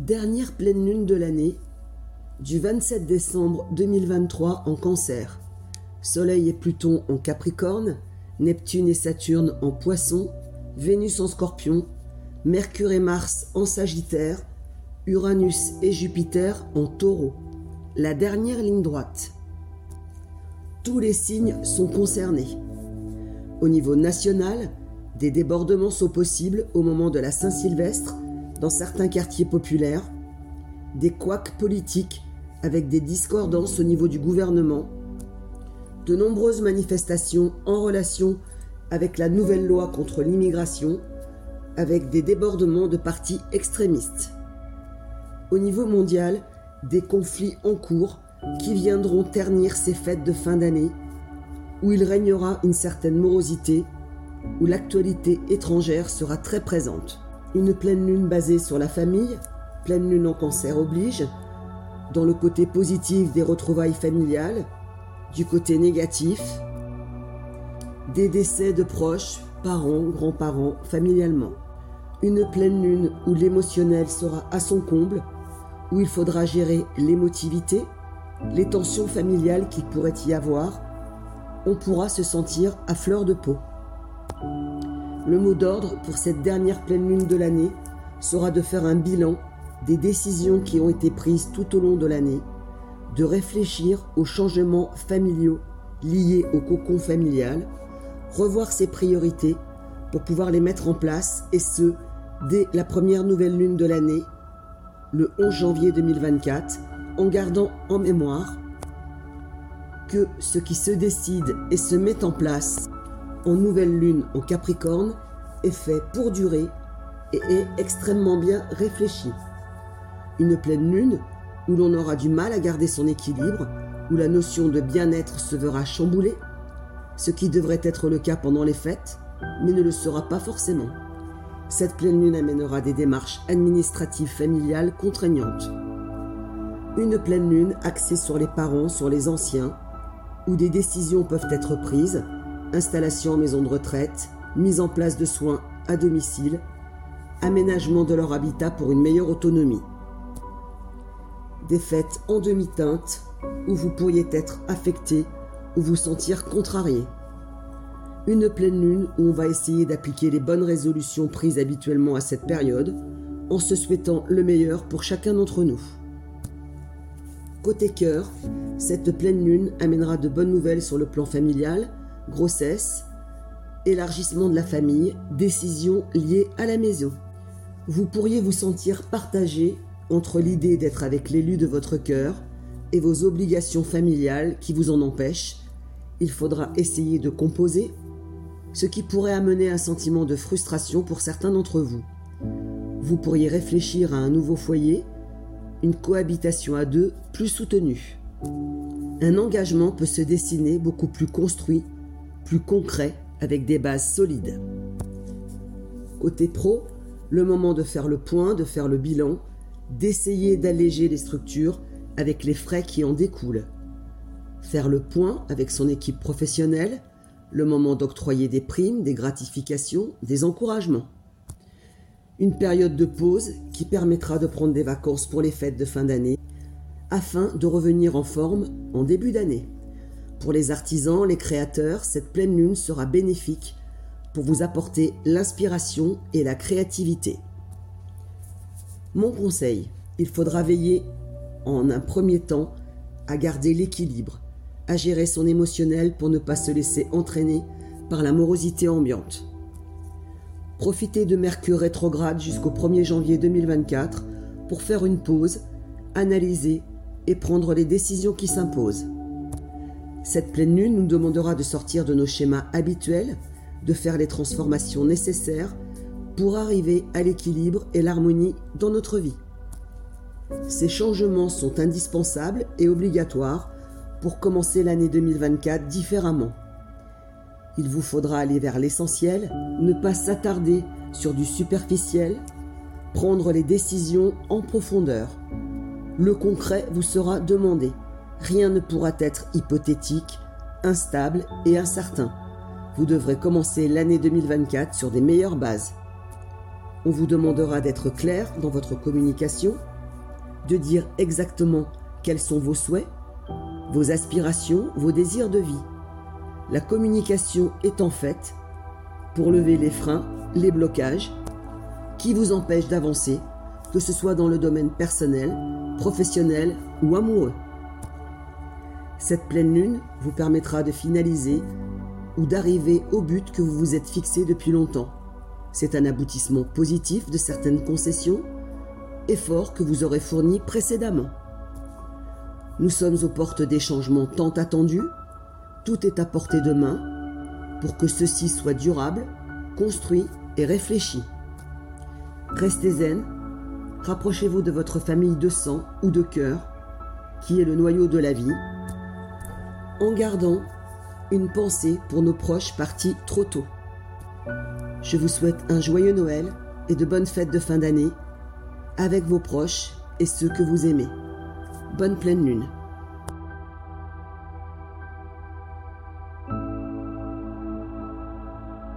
Dernière pleine lune de l'année, du 27 décembre 2023 en cancer. Soleil et Pluton en Capricorne, Neptune et Saturne en Poisson, Vénus en Scorpion, Mercure et Mars en Sagittaire, Uranus et Jupiter en Taureau. La dernière ligne droite. Tous les signes sont concernés. Au niveau national, des débordements sont possibles au moment de la Saint-Sylvestre dans certains quartiers populaires, des couacs politiques avec des discordances au niveau du gouvernement, de nombreuses manifestations en relation avec la nouvelle loi contre l'immigration, avec des débordements de partis extrémistes. Au niveau mondial, des conflits en cours qui viendront ternir ces fêtes de fin d'année, où il régnera une certaine morosité, où l'actualité étrangère sera très présente. Une pleine lune basée sur la famille, pleine lune en cancer oblige, dans le côté positif des retrouvailles familiales, du côté négatif, des décès de proches, parents, grands-parents, familialement. Une pleine lune où l'émotionnel sera à son comble, où il faudra gérer l'émotivité, les tensions familiales qu'il pourrait y avoir, on pourra se sentir à fleur de peau. Le mot d'ordre pour cette dernière pleine lune de l'année sera de faire un bilan des décisions qui ont été prises tout au long de l'année, de réfléchir aux changements familiaux liés au cocon familial, revoir ses priorités pour pouvoir les mettre en place et ce, dès la première nouvelle lune de l'année, le 11 janvier 2024, en gardant en mémoire que ce qui se décide et se met en place en nouvelle lune en Capricorne est fait pour durer et est extrêmement bien réfléchi. Une pleine lune où l'on aura du mal à garder son équilibre, où la notion de bien-être se verra chamboulée, ce qui devrait être le cas pendant les fêtes, mais ne le sera pas forcément. Cette pleine lune amènera des démarches administratives familiales contraignantes. Une pleine lune axée sur les parents, sur les anciens, où des décisions peuvent être prises, installation en maison de retraite, mise en place de soins à domicile, aménagement de leur habitat pour une meilleure autonomie. Des fêtes en demi-teinte où vous pourriez être affecté ou vous sentir contrarié. Une pleine lune où on va essayer d'appliquer les bonnes résolutions prises habituellement à cette période en se souhaitant le meilleur pour chacun d'entre nous. Côté cœur, cette pleine lune amènera de bonnes nouvelles sur le plan familial, grossesse, élargissement de la famille, décisions liées à la maison. Vous pourriez vous sentir partagé entre l'idée d'être avec l'élu de votre cœur et vos obligations familiales qui vous en empêchent. Il faudra essayer de composer, ce qui pourrait amener un sentiment de frustration pour certains d'entre vous. Vous pourriez réfléchir à un nouveau foyer, une cohabitation à deux plus soutenue. Un engagement peut se dessiner beaucoup plus construit, plus concret avec des bases solides. Côté pro, le moment de faire le point, de faire le bilan, d'essayer d'alléger les structures avec les frais qui en découlent. Faire le point avec son équipe professionnelle, le moment d'octroyer des primes, des gratifications, des encouragements. Une période de pause qui permettra de prendre des vacances pour les fêtes de fin d'année afin de revenir en forme en début d'année. Pour les artisans, les créateurs, cette pleine lune sera bénéfique pour vous apporter l'inspiration et la créativité. Mon conseil, il faudra veiller en un premier temps à garder l'équilibre, à gérer son émotionnel pour ne pas se laisser entraîner par la morosité ambiante. Profitez de Mercure rétrograde jusqu'au 1er janvier 2024 pour faire une pause, analyser et prendre les décisions qui s'imposent. Cette pleine lune nous demandera de sortir de nos schémas habituels, de faire les transformations nécessaires pour arriver à l'équilibre et l'harmonie dans notre vie. Ces changements sont indispensables et obligatoires pour commencer l'année 2024 différemment. Il vous faudra aller vers l'essentiel, ne pas s'attarder sur du superficiel, prendre les décisions en profondeur. Le concret vous sera demandé. Rien ne pourra être hypothétique, instable et incertain. Vous devrez commencer l'année 2024 sur des meilleures bases. On vous demandera d'être clair dans votre communication, de dire exactement quels sont vos souhaits, vos aspirations, vos désirs de vie. La communication est en fait pour lever les freins, les blocages qui vous empêchent d'avancer, que ce soit dans le domaine personnel, professionnel ou amoureux. Cette pleine lune vous permettra de finaliser ou d'arriver au but que vous vous êtes fixé depuis longtemps. C'est un aboutissement positif de certaines concessions, efforts que vous aurez fournis précédemment. Nous sommes aux portes des changements tant attendus. Tout est à portée de main pour que ceci soit durable, construit et réfléchi. Restez zen, rapprochez-vous de votre famille de sang ou de cœur, qui est le noyau de la vie, en gardant une pensée pour nos proches partis trop tôt. Je vous souhaite un joyeux Noël et de bonnes fêtes de fin d'année avec vos proches et ceux que vous aimez. Bonne pleine lune.